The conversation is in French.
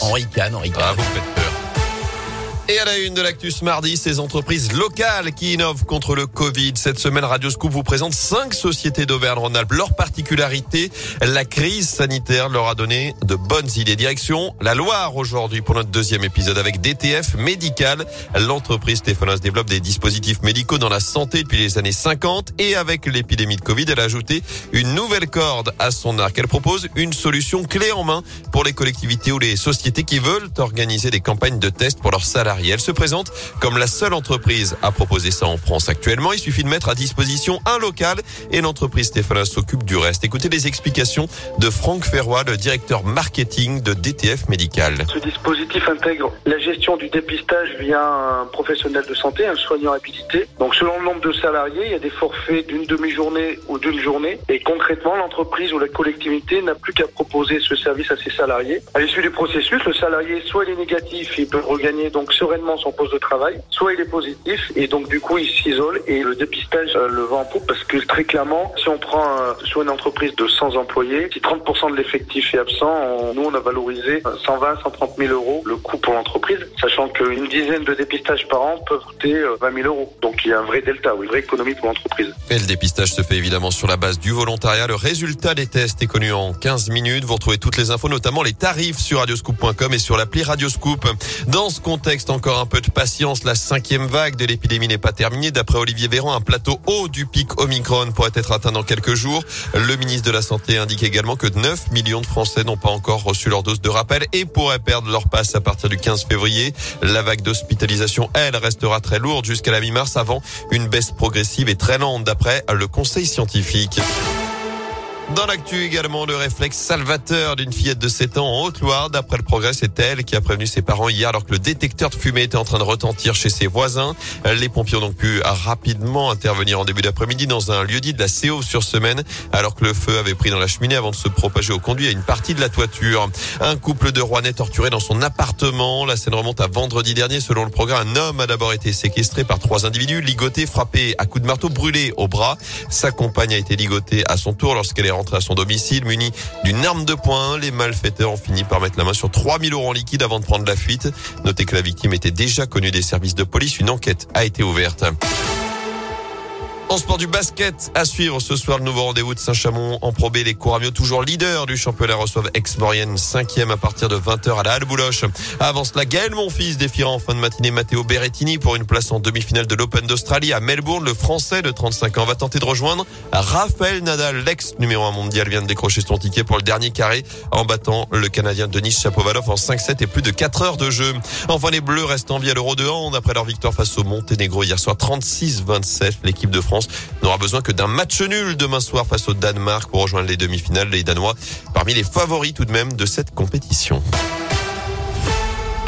Henri Kahn, Henri Kahn. Ah. Et à la une de l'actus mardi, ces entreprises locales qui innovent contre le Covid. Cette semaine, Radio Scoop vous présente cinq sociétés d'Auvergne-Rhône-Alpes. Leur particularité, la crise sanitaire leur a donné de bonnes idées. Direction la Loire aujourd'hui pour notre deuxième épisode avec DTF Médical. L'entreprise stéphanoise développe des dispositifs médicaux dans la santé depuis les années 50 et avec l'épidémie de Covid, elle a ajouté une nouvelle corde à son arc. Elle propose une solution clé en main pour les collectivités ou les sociétés qui veulent organiser des campagnes de tests pour leurs salariés. Elle se présente comme la seule entreprise à proposer ça en France actuellement. Il suffit de mettre à disposition un local et l'entreprise Stéphanoise s'occupe du reste. Écoutez les explications de Franck Ferroy, le directeur marketing de DTF Médical. Ce dispositif intègre la gestion du dépistage via un professionnel de santé, un soignant habilité. Donc selon le nombre de salariés, il y a des forfaits d'une demi-journée ou d'une journée. Et concrètement, l'entreprise ou la collectivité n'a plus qu'à proposer ce service à ses salariés. À l'issue du processus, le salarié, soit il est négatif, il peut regagner donc sur son poste de travail, soit il est positif et donc du coup il s'isole et le dépistage euh, le vend en poupe parce que très clairement, si on prend euh, soit une entreprise de 100 employés, si 30% de l'effectif est absent, nous on a valorisé 120, 130 000 euros le coût pour l'entreprise, sachant qu'une dizaine de dépistages par an peuvent coûter 20 euh, 000 euros. Donc il y a un vrai delta, une vraie économie pour l'entreprise. Et le dépistage se fait évidemment sur la base du volontariat. Le résultat des tests est connu en 15 minutes. Vous retrouvez toutes les infos, notamment les tarifs sur radioscoop.com et sur l'appli Radioscoop. Dans ce contexte, encore un peu de patience. La cinquième vague de l'épidémie n'est pas terminée. D'après Olivier Véran, un plateau haut du pic Omicron pourrait être atteint dans quelques jours. Le ministre de la Santé indique également que 9 millions de Français n'ont pas encore reçu leur dose de rappel et pourraient perdre leur passe à partir du 15 février. La vague d'hospitalisation, elle, restera très lourde jusqu'à la mi-mars avant une baisse progressive et très lente d'après le Conseil scientifique. Dans l'actu également, le réflexe salvateur d'une fillette de 7 ans en Haute-Loire. D'après le progrès, c'est elle qui a prévenu ses parents hier alors que le détecteur de fumée était en train de retentir chez ses voisins. Les pompiers ont donc pu rapidement intervenir en début d'après-midi dans un lieu dit de la CO sur semaine alors que le feu avait pris dans la cheminée avant de se propager au conduit à une partie de la toiture. Un couple de Rouennais torturé dans son appartement. La scène remonte à vendredi dernier. Selon le progrès, un homme a d'abord été séquestré par trois individus, ligoté, frappé à coups de marteau, brûlé au bras. Sa compagne a été ligotée à son tour lorsqu'elle est à son domicile muni d'une arme de poing. Les malfaiteurs ont fini par mettre la main sur 3000 euros en liquide avant de prendre la fuite. Notez que la victime était déjà connue des services de police. Une enquête a été ouverte. En sport du basket, à suivre ce soir le nouveau rendez-vous de Saint-Chamond en probé. Les Couramio, toujours leader du championnat, reçoivent Ex-Maurienne, cinquième à partir de 20h à la Halle Bouloche. Avant cela, Gaël Monfils défiera en fin de matinée Matteo Berrettini pour une place en demi-finale de l'Open d'Australie à Melbourne. Le Français de 35 ans va tenter de rejoindre Raphaël Nadal, l'ex numéro 1 mondial, vient de décrocher son ticket pour le dernier carré en battant le Canadien Denis Chapovalov en 5-7 et plus de 4 heures de jeu. Enfin, les Bleus restent en vie à l'Euro de hand après leur victoire face au Monténégro hier soir 36-27. L'équipe de N'aura besoin que d'un match nul demain soir face au Danemark pour rejoindre les demi-finales. Les Danois parmi les favoris tout de même de cette compétition.